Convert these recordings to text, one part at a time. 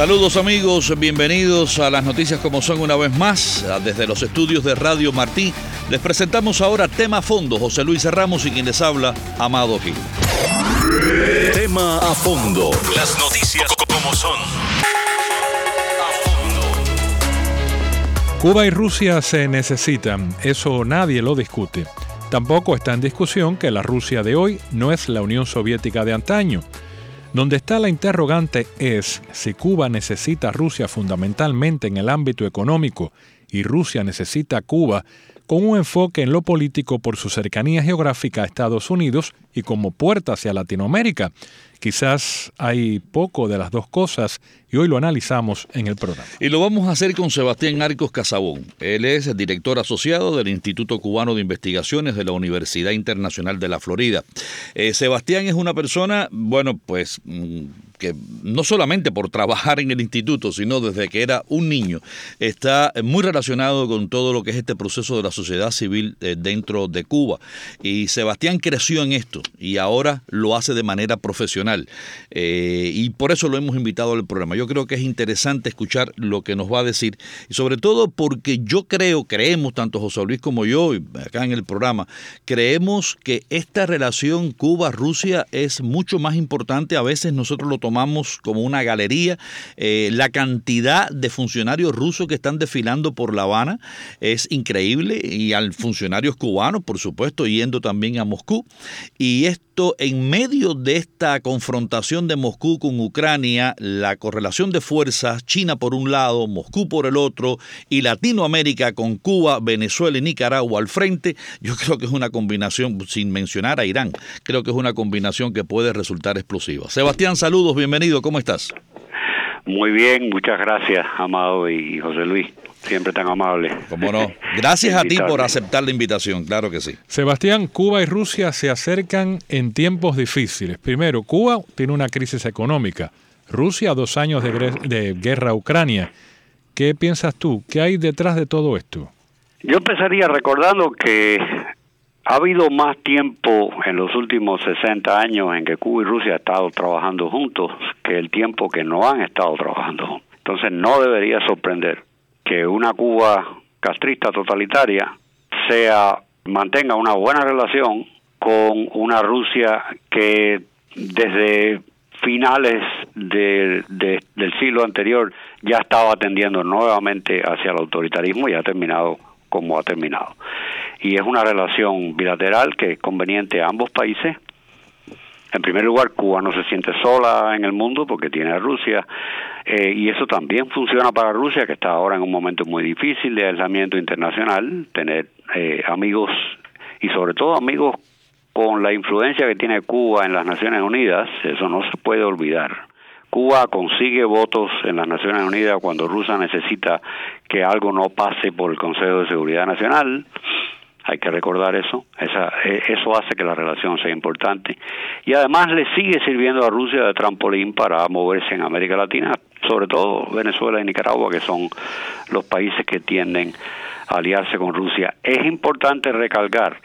Saludos amigos, bienvenidos a las noticias como son una vez más. Desde los estudios de Radio Martí les presentamos ahora Tema a Fondo, José Luis Ramos y quien les habla, Amado Gil. Tema a fondo. Las noticias como son. Cuba y Rusia se necesitan, eso nadie lo discute. Tampoco está en discusión que la Rusia de hoy no es la Unión Soviética de antaño. Donde está la interrogante es si Cuba necesita a Rusia fundamentalmente en el ámbito económico y Rusia necesita a Cuba con un enfoque en lo político por su cercanía geográfica a Estados Unidos y como puerta hacia Latinoamérica. Quizás hay poco de las dos cosas y hoy lo analizamos en el programa. Y lo vamos a hacer con Sebastián Arcos Casabón. Él es director asociado del Instituto Cubano de Investigaciones de la Universidad Internacional de la Florida. Eh, Sebastián es una persona, bueno, pues mm, que no solamente por trabajar en el instituto, sino desde que era un niño, está muy relacionado con todo lo que es este proceso de la sociedad civil eh, dentro de Cuba. Y Sebastián creció en esto y ahora lo hace de manera profesional. Eh, y por eso lo hemos invitado al programa. Yo creo que es interesante escuchar lo que nos va a decir y sobre todo porque yo creo, creemos, tanto José Luis como yo, acá en el programa, creemos que esta relación Cuba-Rusia es mucho más importante. A veces nosotros lo tomamos como una galería. Eh, la cantidad de funcionarios rusos que están desfilando por La Habana es increíble y al funcionarios cubanos, por supuesto, yendo también a Moscú. Y esto en medio de esta confrontación de Moscú con Ucrania, la correlación de fuerzas, China por un lado, Moscú por el otro, y Latinoamérica con Cuba, Venezuela y Nicaragua al frente, yo creo que es una combinación, sin mencionar a Irán, creo que es una combinación que puede resultar explosiva. Sebastián, saludos, bienvenido, ¿cómo estás? Muy bien, muchas gracias, Amado y José Luis. Siempre tan amable. Cómo no. Gracias a ti por aceptar la invitación, claro que sí. Sebastián, Cuba y Rusia se acercan en tiempos difíciles. Primero, Cuba tiene una crisis económica. Rusia, dos años de, de guerra a Ucrania. ¿Qué piensas tú? ¿Qué hay detrás de todo esto? Yo empezaría recordando que ha habido más tiempo en los últimos 60 años en que Cuba y Rusia han estado trabajando juntos que el tiempo que no han estado trabajando juntos. Entonces no debería sorprender que una Cuba castrista totalitaria sea mantenga una buena relación con una Rusia que desde finales de, del siglo anterior ya estaba atendiendo nuevamente hacia el autoritarismo y ha terminado como ha terminado. Y es una relación bilateral que es conveniente a ambos países en primer lugar, Cuba no se siente sola en el mundo porque tiene a Rusia eh, y eso también funciona para Rusia, que está ahora en un momento muy difícil de aislamiento internacional, tener eh, amigos y sobre todo amigos con la influencia que tiene Cuba en las Naciones Unidas, eso no se puede olvidar. Cuba consigue votos en las Naciones Unidas cuando Rusia necesita que algo no pase por el Consejo de Seguridad Nacional hay que recordar eso, Esa, e, eso hace que la relación sea importante y además le sigue sirviendo a Rusia de trampolín para moverse en América Latina, sobre todo Venezuela y Nicaragua, que son los países que tienden a aliarse con Rusia. Es importante recalcar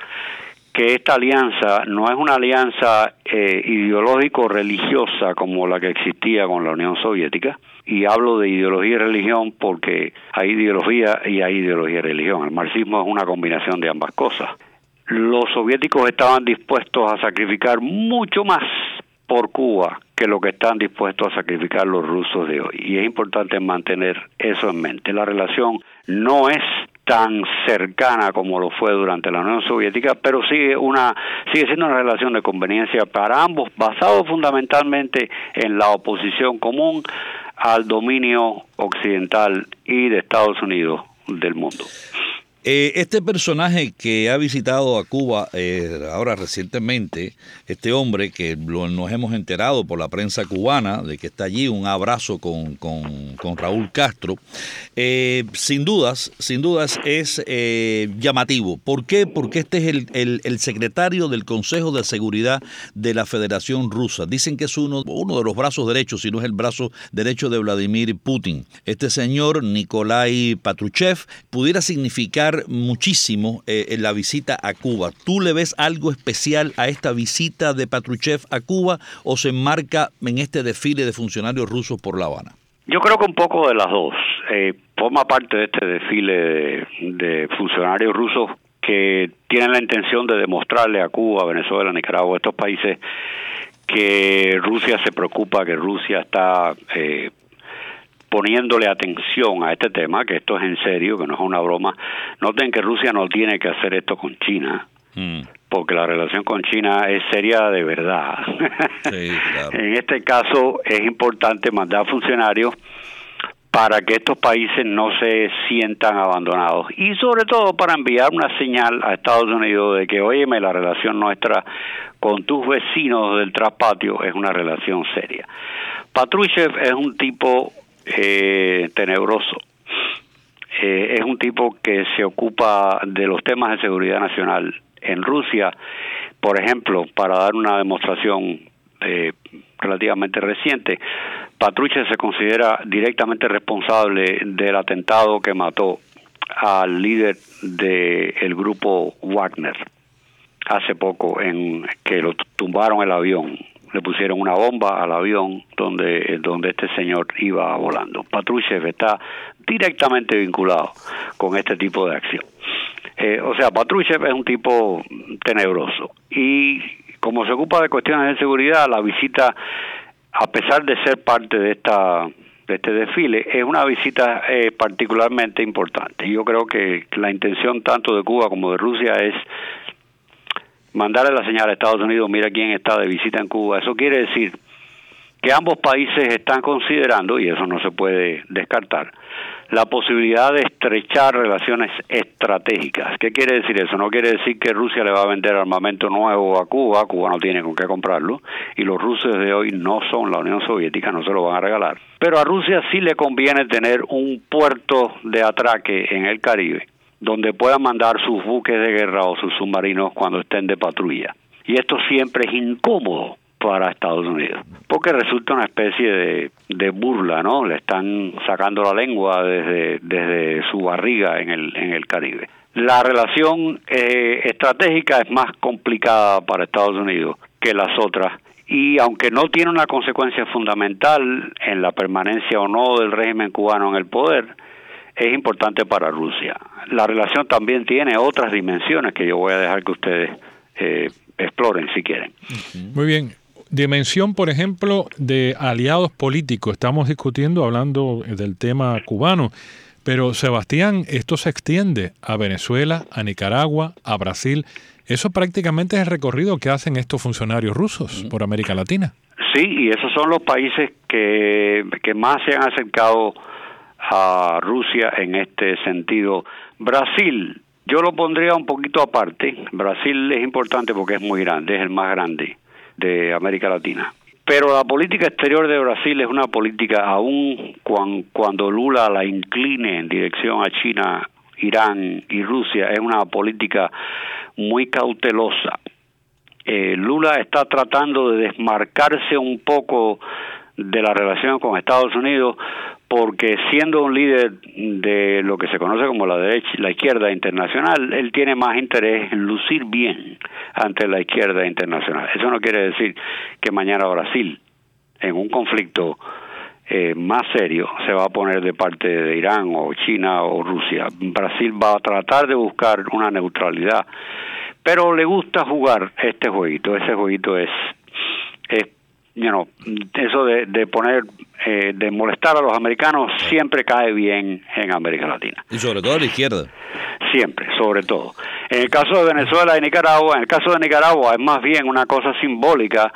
que esta alianza no es una alianza eh, ideológico-religiosa como la que existía con la Unión Soviética, y hablo de ideología y religión porque hay ideología y hay ideología y religión. El marxismo es una combinación de ambas cosas. Los soviéticos estaban dispuestos a sacrificar mucho más por Cuba que lo que están dispuestos a sacrificar los rusos de hoy. Y es importante mantener eso en mente. La relación no es tan cercana como lo fue durante la Unión Soviética, pero sigue una sigue siendo una relación de conveniencia para ambos, basado fundamentalmente en la oposición común al dominio occidental y de Estados Unidos del mundo. Eh, este personaje que ha visitado a Cuba eh, ahora recientemente, este hombre que nos hemos enterado por la prensa cubana de que está allí, un abrazo con, con, Raúl Castro, eh, sin dudas, sin dudas es llamativo. ¿Por qué? Porque este es el, el, secretario del Consejo de Seguridad de la Federación Rusa. Dicen que es uno, uno de los brazos derechos, si no es el brazo derecho de Vladimir Putin. Este señor, Nikolai Patruchev, pudiera significar muchísimo eh, en la visita a Cuba. ¿Tú le ves algo especial a esta visita de Patruchev a Cuba o se enmarca en este desfile de funcionarios rusos por La Habana? Yo creo que un poco de las dos. Eh, forma parte de este desfile de, funcionarios rusos que tienen la intención de demostrarle a Cuba, Venezuela, Nicaragua, estos países, que Rusia se preocupa, que Rusia está eh, poniéndole atención a este tema, que esto es en serio, que no es una broma. Noten que Rusia no tiene que hacer esto con China, mm. porque la relación con China es seria de verdad. en este caso es importante mandar funcionarios para que estos países no se sientan abandonados y sobre todo para enviar una señal a Estados Unidos de que, óyeme, la relación nuestra con tus vecinos del traspatio es una relación seria. Patrushev es un tipo eh, tenebroso. Eh, es un tipo que se ocupa de los temas de seguridad nacional en Rusia. Por ejemplo, para dar una demostración eh, relativamente reciente, Patruche se considera directamente responsable del atentado que mató al líder del grupo Wagner hace poco en que lo tumbaron el avión le pusieron una bomba al avión donde, donde este señor iba volando. Patrushev está directamente vinculado con este tipo de acción. Eh, o sea, Patrushev es un tipo tenebroso y como se ocupa de cuestiones de seguridad, la visita, a pesar de ser parte de esta de este desfile, es una visita eh, particularmente importante. Yo creo que la intención tanto de Cuba como de Rusia es mandarle la señal a Estados Unidos, mira quién está de visita en Cuba. Eso quiere decir que ambos países están considerando, y eso no se puede descartar, la posibilidad de estrechar relaciones estratégicas. ¿Qué quiere decir eso? No quiere decir que Rusia le va a vender armamento nuevo a Cuba, Cuba no tiene con qué comprarlo, y los rusos de hoy no son la Unión Soviética, no se lo van a regalar. Pero a Rusia sí le conviene tener un puerto de atraque en el Caribe donde puedan mandar sus buques de guerra o sus submarinos cuando estén de patrulla. Y esto siempre es incómodo para Estados Unidos, porque resulta una especie de, burla, ¿no? Le están sacando la lengua desde, desde su barriga en el, en el Caribe. La relación eh, estratégica es más complicada para Estados Unidos que las otras y aunque no tiene una consecuencia fundamental en la permanencia o no del régimen cubano en el poder, es importante para Rusia. La relación también tiene otras dimensiones que yo voy a dejar que ustedes eh, exploren si quieren. Muy bien. Dimensión, por ejemplo, de aliados políticos. Estamos discutiendo, hablando del tema cubano, pero Sebastián, esto se extiende a Venezuela, a Nicaragua, a Brasil. Eso prácticamente es el recorrido que hacen estos funcionarios rusos por América Latina. Sí, y esos son los países que, que más se han acercado a Rusia en este sentido. Brasil, yo lo pondría un poquito aparte. Brasil es importante porque es muy grande, es el más grande de América Latina. Pero la política exterior de Brasil es una política, aún cuando Lula la incline en dirección a China, Irán y Rusia, es una política muy cautelosa. Eh, Lula está tratando de desmarcarse un poco de la relación con Estados Unidos porque siendo un líder de lo que se conoce como la derecha la izquierda internacional, él tiene más interés en lucir bien ante la izquierda internacional. Eso no quiere decir que mañana Brasil, en un conflicto eh, más serio, se va a poner de parte de Irán o China o Rusia. Brasil va a tratar de buscar una neutralidad, pero le gusta jugar este jueguito. Ese jueguito es, you eso de, de poner, eh, de molestar a los americanos siempre cae bien en América Latina. Y sobre todo a la izquierda. Siempre, sobre todo. En el caso de Venezuela y Nicaragua, en el caso de Nicaragua es más bien una cosa simbólica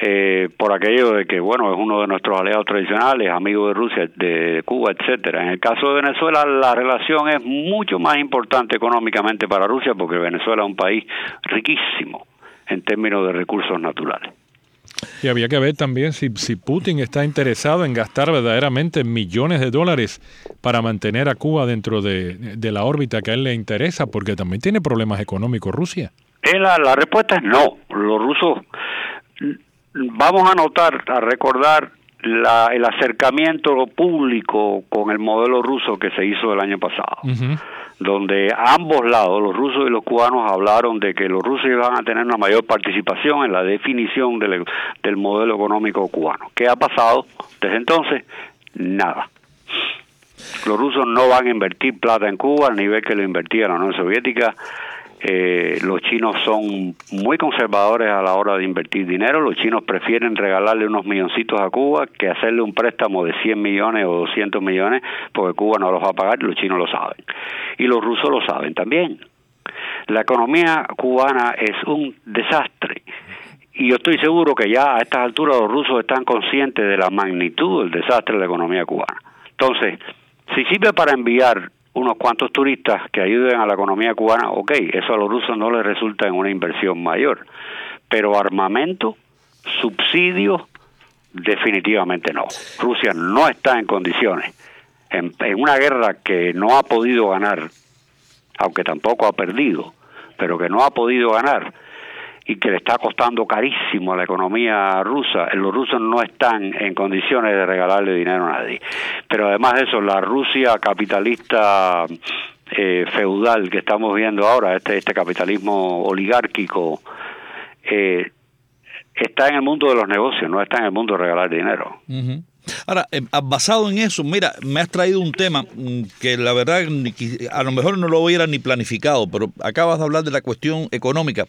eh, por aquello de que, bueno, es uno de nuestros aliados tradicionales, amigo de Rusia, de Cuba, etcétera. En el caso de Venezuela, la relación es mucho más importante económicamente para Rusia porque Venezuela es un país riquísimo en términos de recursos naturales. Y había que ver también si, si Putin está interesado en gastar verdaderamente millones de dólares para mantener a Cuba dentro de, de la órbita que a él le interesa, porque también tiene problemas económicos Rusia. Eh, la, la respuesta es no. Los rusos vamos a notar, a recordar la, el acercamiento público con el modelo ruso que se hizo el año pasado, donde ambos lados, los rusos y los cubanos, hablaron de que los rusos iban a tener una mayor participación en la definición del, del modelo económico cubano. ¿Qué ha pasado desde entonces? Nada. Los rusos no van a invertir plata en Cuba al nivel que lo invertía la Unión Soviética eh, los chinos son muy conservadores a la hora de invertir dinero. Los chinos prefieren regalarle unos milloncitos a Cuba que hacerle un préstamo de 100 millones o 200 millones porque Cuba no los va a pagar los chinos lo saben. Y los rusos lo saben también. La economía cubana es un desastre. Y yo estoy seguro que ya a estas alturas los rusos están conscientes de la magnitud del desastre de la economía cubana. Entonces, si sirve para enviar unos cuantos turistas que ayuden a la economía cubana, ok, eso a los rusos no les resulta en una inversión mayor, pero armamento, subsidio, definitivamente no. Rusia no está en condiciones, en, en una guerra que no ha podido ganar, aunque tampoco ha perdido, pero que no ha podido ganar, y que le está costando carísimo a la economía rusa, los rusos no están en condiciones de regalarle dinero a nadie. Pero además de eso, la Rusia capitalista eh, feudal que estamos viendo ahora, este, este capitalismo oligárquico, eh, está en el mundo de los negocios, no está en el mundo de regalar dinero. Ahora, eh, basado en eso, mira, me has traído un tema mm, que la verdad a lo mejor no lo hubiera ni planificado, pero acabas de hablar de la cuestión económica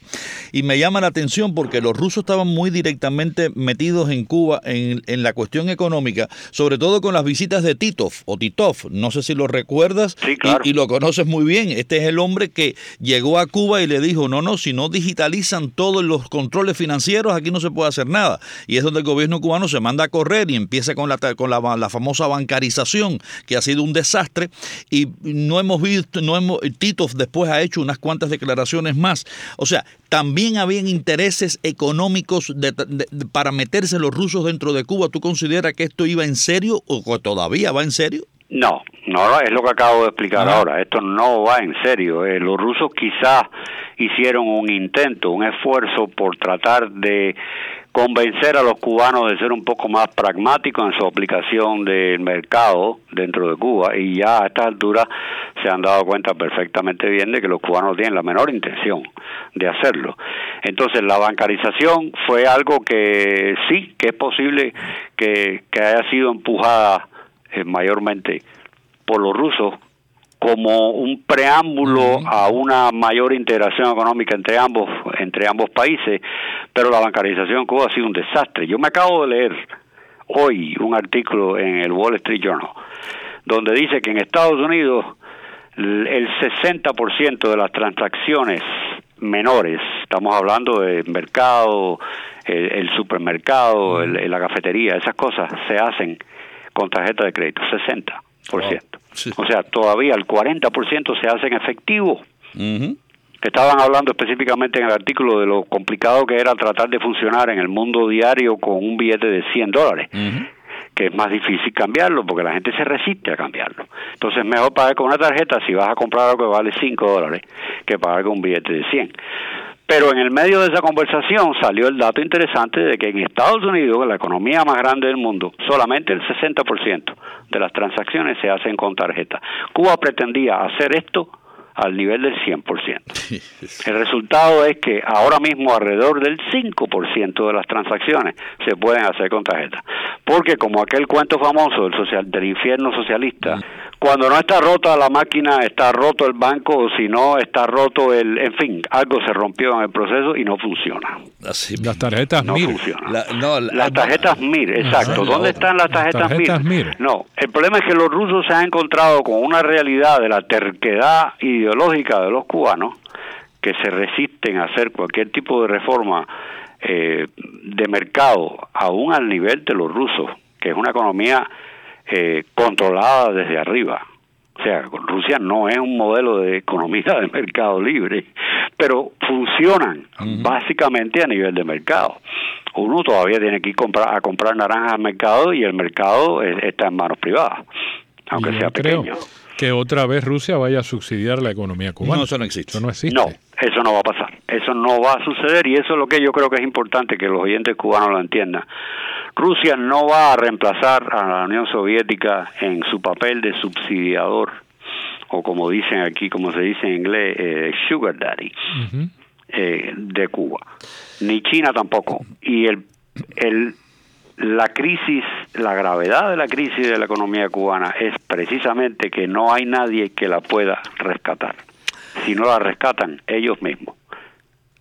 y me llama la atención porque los rusos estaban muy directamente metidos en Cuba en, la cuestión económica, sobre todo con las visitas de Titov o Titov, no sé si lo recuerdas y, lo conoces muy bien. Este es el hombre que llegó a Cuba y le dijo, no, no, si no digitalizan todos los controles financieros, aquí no se puede hacer nada. Y es donde el gobierno cubano se manda a correr y empieza con la, con la, famosa bancarización, que ha sido un desastre, y no hemos visto, no hemos, Tito después ha hecho unas cuantas declaraciones más. O sea, también habían intereses económicos para meterse los rusos dentro de Cuba. ¿Tú consideras que esto iba en serio o todavía va en serio? No, no es lo que acabo de explicar ahora. Esto no va en serio. Eh, los rusos quizás hicieron un intento, un esfuerzo por tratar de convencer a los cubanos de ser un poco más pragmáticos en su aplicación del mercado dentro de Cuba y ya a esta altura se han dado cuenta perfectamente bien de que los cubanos tienen la menor intención de hacerlo. Entonces la bancarización fue algo que sí, que es posible que, que haya sido empujada eh, mayormente por los rusos como un preámbulo a una mayor integración económica entre ambos entre ambos países, pero la bancarización en Cuba ha sido un desastre. Yo me acabo de leer hoy un artículo en el Wall Street Journal donde dice que en Estados Unidos el 60% de las transacciones menores, estamos hablando de mercado, el, supermercado, la cafetería, esas cosas se hacen con tarjeta de crédito, 60%. O sea, todavía el 40% se hace en efectivo. Estaban hablando específicamente en el artículo de lo complicado que era tratar de funcionar en el mundo diario con un billete de 100 dólares. que es más difícil cambiarlo porque la gente se resiste a cambiarlo. Entonces, mejor pagar con una tarjeta si vas a comprar algo que vale 5 dólares que pagar con un billete de 100. Pero en el medio de esa conversación salió el dato interesante de que en Estados Unidos, la economía más grande del mundo, solamente el 60% de las transacciones se hacen con tarjeta. Cuba pretendía hacer esto al nivel del 100%. El resultado es que ahora mismo alrededor del 5% de las transacciones se pueden hacer con tarjeta. Porque como aquel cuento famoso del, social, del infierno socialista, mm. Cuando no está rota la máquina, está roto el banco, o si no, está roto el... En fin, algo se rompió en el proceso y no funciona. las tarjetas no MIR. las tarjetas MIR, exacto. ¿Dónde están las tarjetas, MIR? No, el problema es que los rusos se han encontrado con una realidad de la terquedad ideológica de los cubanos que se resisten a hacer cualquier tipo de reforma eh, de mercado, aún al nivel de los rusos, que es una economía eh, controlada desde arriba. O sea, Rusia no es un modelo de economía de mercado libre, pero funcionan básicamente a nivel de mercado. Uno todavía tiene que ir comprar, a comprar naranjas al mercado y el mercado está en manos privadas, aunque sea pequeño que otra vez Rusia vaya a subsidiar la economía cubana. No, eso no existe. Eso no existe. No, eso no va a pasar. Eso no va a suceder y eso es lo que yo creo que es importante que los oyentes cubanos lo entiendan. Rusia no va a reemplazar a la Unión Soviética en su papel de subsidiador o como dicen aquí, como se dice en inglés, eh, sugar daddy eh, de Cuba. Ni China tampoco. Y el, el la crisis, la gravedad de la crisis de la economía cubana es precisamente que no hay nadie que la pueda rescatar. Si no la rescatan ellos mismos.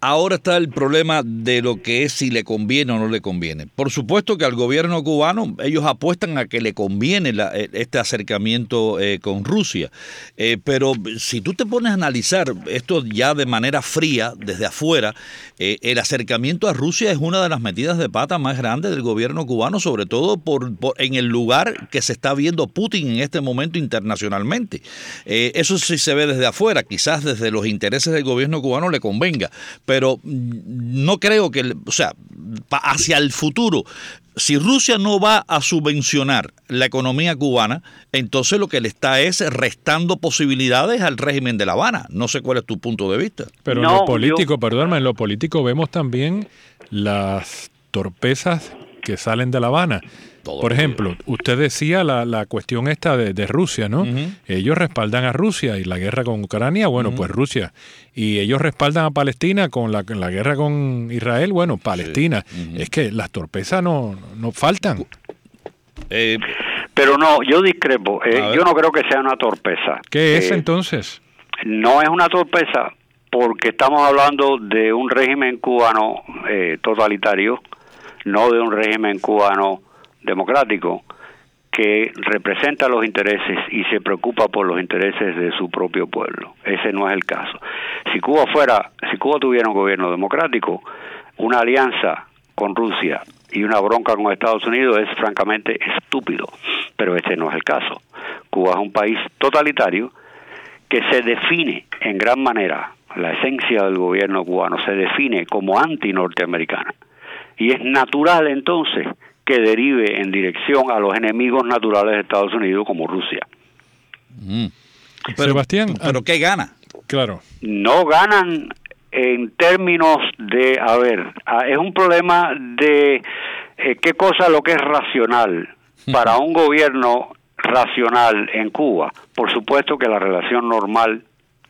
Ahora está el problema de lo que es si le conviene o no le conviene. Por supuesto que al gobierno cubano ellos apuestan a que le conviene eh, este acercamiento eh, con Rusia, eh, pero si tú te pones a analizar esto ya de manera fría, desde afuera, el acercamiento a Rusia es una de las metidas de pata más grandes del gobierno cubano, sobre todo por, en el lugar que se está viendo Putin en este momento internacionalmente. eso sí se ve desde afuera, quizás desde los intereses del gobierno cubano le convenga pero no creo que, o sea, hacia el futuro, si Rusia no va a subvencionar la economía cubana, entonces lo que le está es restando posibilidades al régimen de La Habana. No sé cuál es tu punto de vista. Pero en lo político, perdóname, en lo político vemos también las torpezas que salen de La Habana. Por ejemplo, usted decía la, la cuestión esta de, Rusia, ¿no? Ellos respaldan a Rusia y la guerra con Ucrania, bueno, pues Rusia. Y ellos respaldan a Palestina con la, la guerra con Israel, bueno, Palestina. Es que las torpezas no, no faltan. Eh, pero no, yo discrepo. Eh, yo no creo que sea una torpeza. ¿Qué es eh, entonces? No es una torpeza porque estamos hablando de un régimen cubano totalitario, no de un régimen cubano democrático que representa los intereses y se preocupa por los intereses de su propio pueblo. Ese no es el caso. Si Cuba fuera, si Cuba tuviera un gobierno democrático, una alianza con Rusia y una bronca con Estados Unidos es francamente estúpido, pero este no es el caso. Cuba es un país totalitario que se define en gran manera, la esencia del gobierno cubano se define como anti-norteamericana. Y es natural entonces que derive en dirección a los enemigos naturales de Estados Unidos como Rusia. Mm. Pero, Sebastián, ¿pero qué gana? Claro. No ganan en términos de, a ver, ah, es un problema de eh, qué cosa lo que es racional para un gobierno racional en Cuba. Por supuesto que la relación normal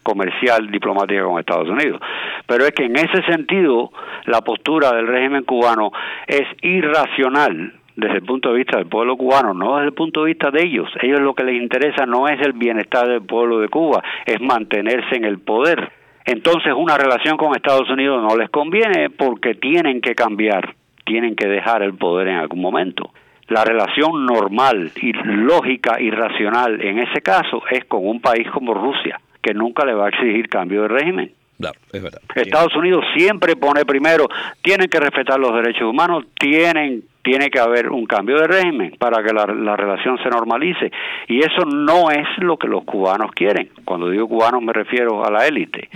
comercial diplomática con Estados Unidos. Pero es que en ese sentido la postura del régimen cubano es irracional desde el punto de vista del pueblo cubano, no desde el punto de vista de ellos. Ellos lo que les interesa no es el bienestar del pueblo de Cuba, es mantenerse en el poder. Entonces una relación con Estados Unidos no les conviene porque tienen que cambiar, tienen que dejar el poder en algún momento. La relación normal y lógica y racional en ese caso es con un país como Rusia, que nunca le va a exigir cambio de régimen. es verdad. Estados Unidos siempre pone primero, tienen que respetar los derechos humanos, tienen tiene que haber un cambio de régimen para que la, relación se normalice. Y eso no es lo que los cubanos quieren. Cuando digo cubanos me refiero a la élite.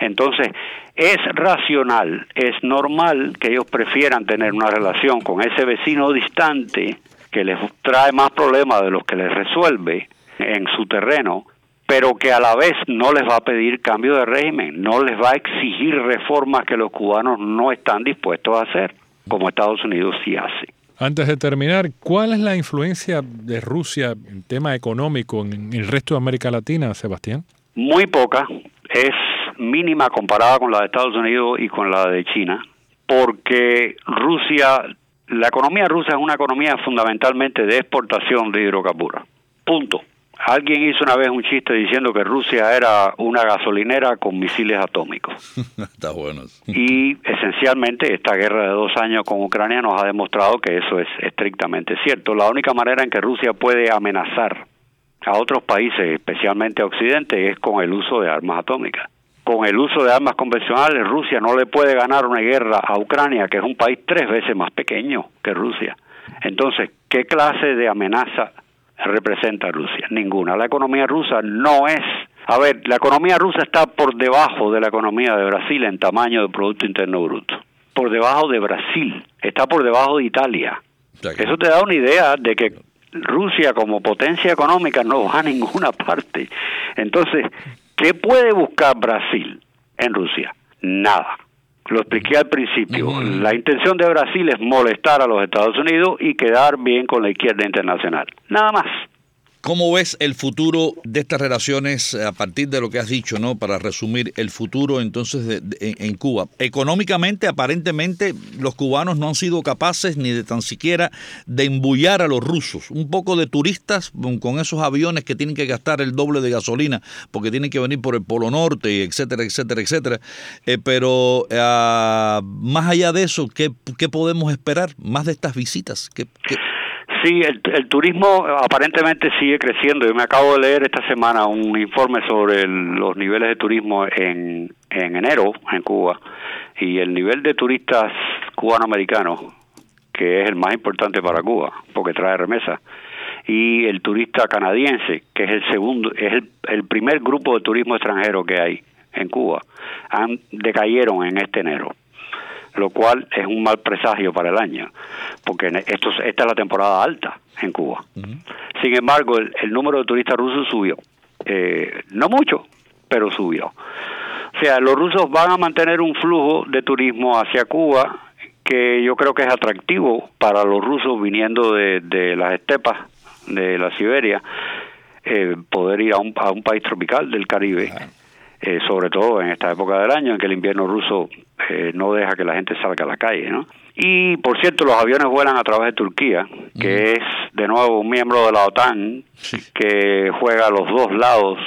Entonces, es racional, es normal que ellos prefieran tener una relación con ese vecino distante que les trae más problemas de los que les resuelve en su terreno pero que a la vez no les va a pedir cambio de régimen, no les va a exigir reformas que los cubanos no están dispuestos a hacer, como Estados Unidos sí hace. Antes de terminar, ¿cuál es la influencia de Rusia en tema económico en el resto de América Latina, Sebastián? Muy poca, es mínima comparada con la de Estados Unidos y con la de China, porque Rusia, la economía rusa es una economía fundamentalmente de exportación de hidrocarburos. Punto. Alguien hizo una vez un chiste diciendo que Rusia era una gasolinera con misiles atómicos. Está bueno. Y esencialmente esta guerra de dos años con Ucrania nos ha demostrado que eso es estrictamente cierto. La única manera en que Rusia puede amenazar a otros países, especialmente a Occidente, es con el uso de armas atómicas. con el uso de armas convencionales, Rusia no le puede ganar una guerra a Ucrania, que es un país tres veces más pequeño que Rusia. Entonces, ¿qué clase de amenaza representa Rusia? Ninguna. La economía rusa no es... A ver, la economía rusa está por debajo de la economía de Brasil en tamaño de Producto Interno Bruto. Por debajo de Brasil. Está por debajo de Italia. Eso te da una idea de que Rusia como potencia económica no va a ninguna parte. Entonces, ¿qué puede buscar Brasil en Rusia? Nada. Lo expliqué al principio. La intención de Brasil es molestar a los Estados Unidos y quedar bien con la izquierda internacional. Nada más. ¿Cómo ves el futuro de estas relaciones eh, a partir de lo que has dicho, no? Para resumir, el futuro entonces en, Cuba. Económicamente, aparentemente, los cubanos no han sido capaces ni de tan siquiera de embullar a los rusos. Un poco de turistas con esos aviones que tienen que gastar el doble de gasolina porque tienen que venir por el Polo Norte, etcétera, etcétera, etcétera. Eh, pero ah, más allá de eso, ¿qué, podemos esperar? Más de estas visitas. ¿Qué, qué Sí, el, turismo aparentemente sigue creciendo. Yo me acabo de leer esta semana un informe sobre los niveles de turismo en, en enero en Cuba y el nivel de turistas cubanoamericanos, que es el más importante para Cuba, porque trae remesa, y el turista canadiense, que es el segundo, es el, el primer grupo de turismo extranjero que hay en Cuba, decayeron en este enero lo cual es un mal presagio para el año, porque esto, esta es la temporada alta en Cuba. Sin embargo, el, número de turistas rusos subió. Eh, no mucho, pero subió. O sea, los rusos van a mantener un flujo de turismo hacia Cuba que yo creo que es atractivo para los rusos viniendo de, de las estepas de la Siberia, eh, poder ir a un, a un país tropical del Caribe. Eh, sobre todo en esta época del año en que el invierno ruso eh, no deja que la gente salga a la calle, ¿no? Y por cierto, los aviones vuelan a través de Turquía, que es de nuevo un miembro de la OTAN que juega a los dos lados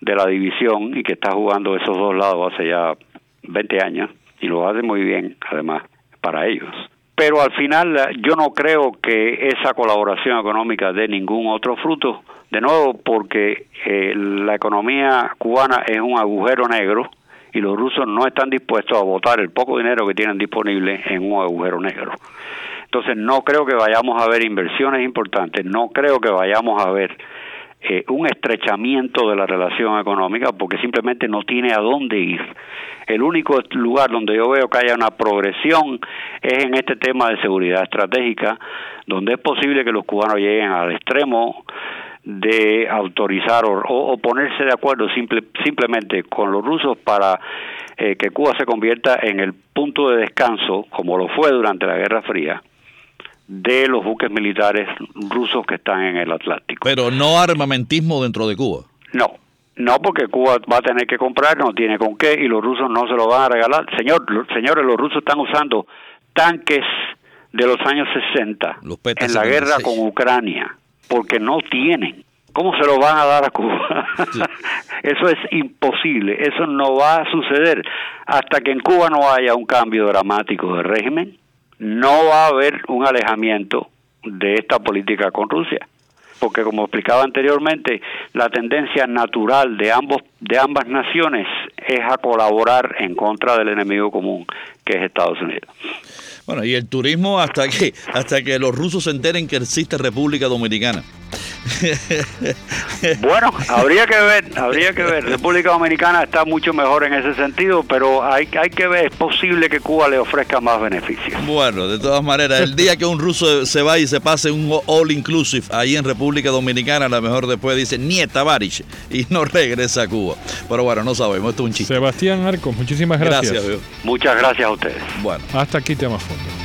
de la división y que está jugando esos dos lados hace ya 20 años y lo hace muy bien, además, para ellos. Pero al final yo no creo que esa colaboración económica dé ningún otro fruto de nuevo, porque eh, la economía cubana es un agujero negro y los rusos no están dispuestos a votar el poco dinero que tienen disponible en un agujero negro. Entonces no creo que vayamos a ver inversiones importantes, no creo que vayamos a ver eh, un estrechamiento de la relación económica porque simplemente no tiene a dónde ir. El único lugar donde yo veo que haya una progresión es en este tema de seguridad estratégica, donde es posible que los cubanos lleguen al extremo de autorizar o, ponerse de acuerdo simple, simplemente con los rusos para eh, que Cuba se convierta en el punto de descanso, como lo fue durante la Guerra Fría, de los buques militares rusos que están en el Atlántico. Pero no armamentismo dentro de Cuba. No, no porque Cuba va a tener que comprar, no tiene con qué y los rusos no se lo van a regalar. Señor, señores, los rusos están usando tanques de los años 60 en la guerra con Ucrania porque no tienen. ¿Cómo se lo van a dar a Cuba? eso es imposible, eso no va a suceder hasta que en Cuba no haya un cambio dramático de régimen, no va a haber un alejamiento de esta política con Rusia, porque como explicaba anteriormente, la tendencia natural de ambos de ambas naciones es a colaborar en contra del enemigo común, que es Estados Unidos. Bueno, y el turismo hasta que, hasta que los rusos se enteren que existe República Dominicana. Bueno, habría que ver, habría que ver. República Dominicana está mucho mejor en ese sentido, pero hay, hay que ver, es posible que Cuba le ofrezca más beneficios. Bueno, de todas maneras, el día que un ruso se va y se pase un all inclusive ahí en República Dominicana, a lo mejor después dice Nieta Barish y no regresa a Cuba. Pero bueno, no sabemos, esto es un chiste. Sebastián Arcos, muchísimas gracias. Gracias, Muchas gracias a ustedes. Bueno, hasta aquí tema fondo.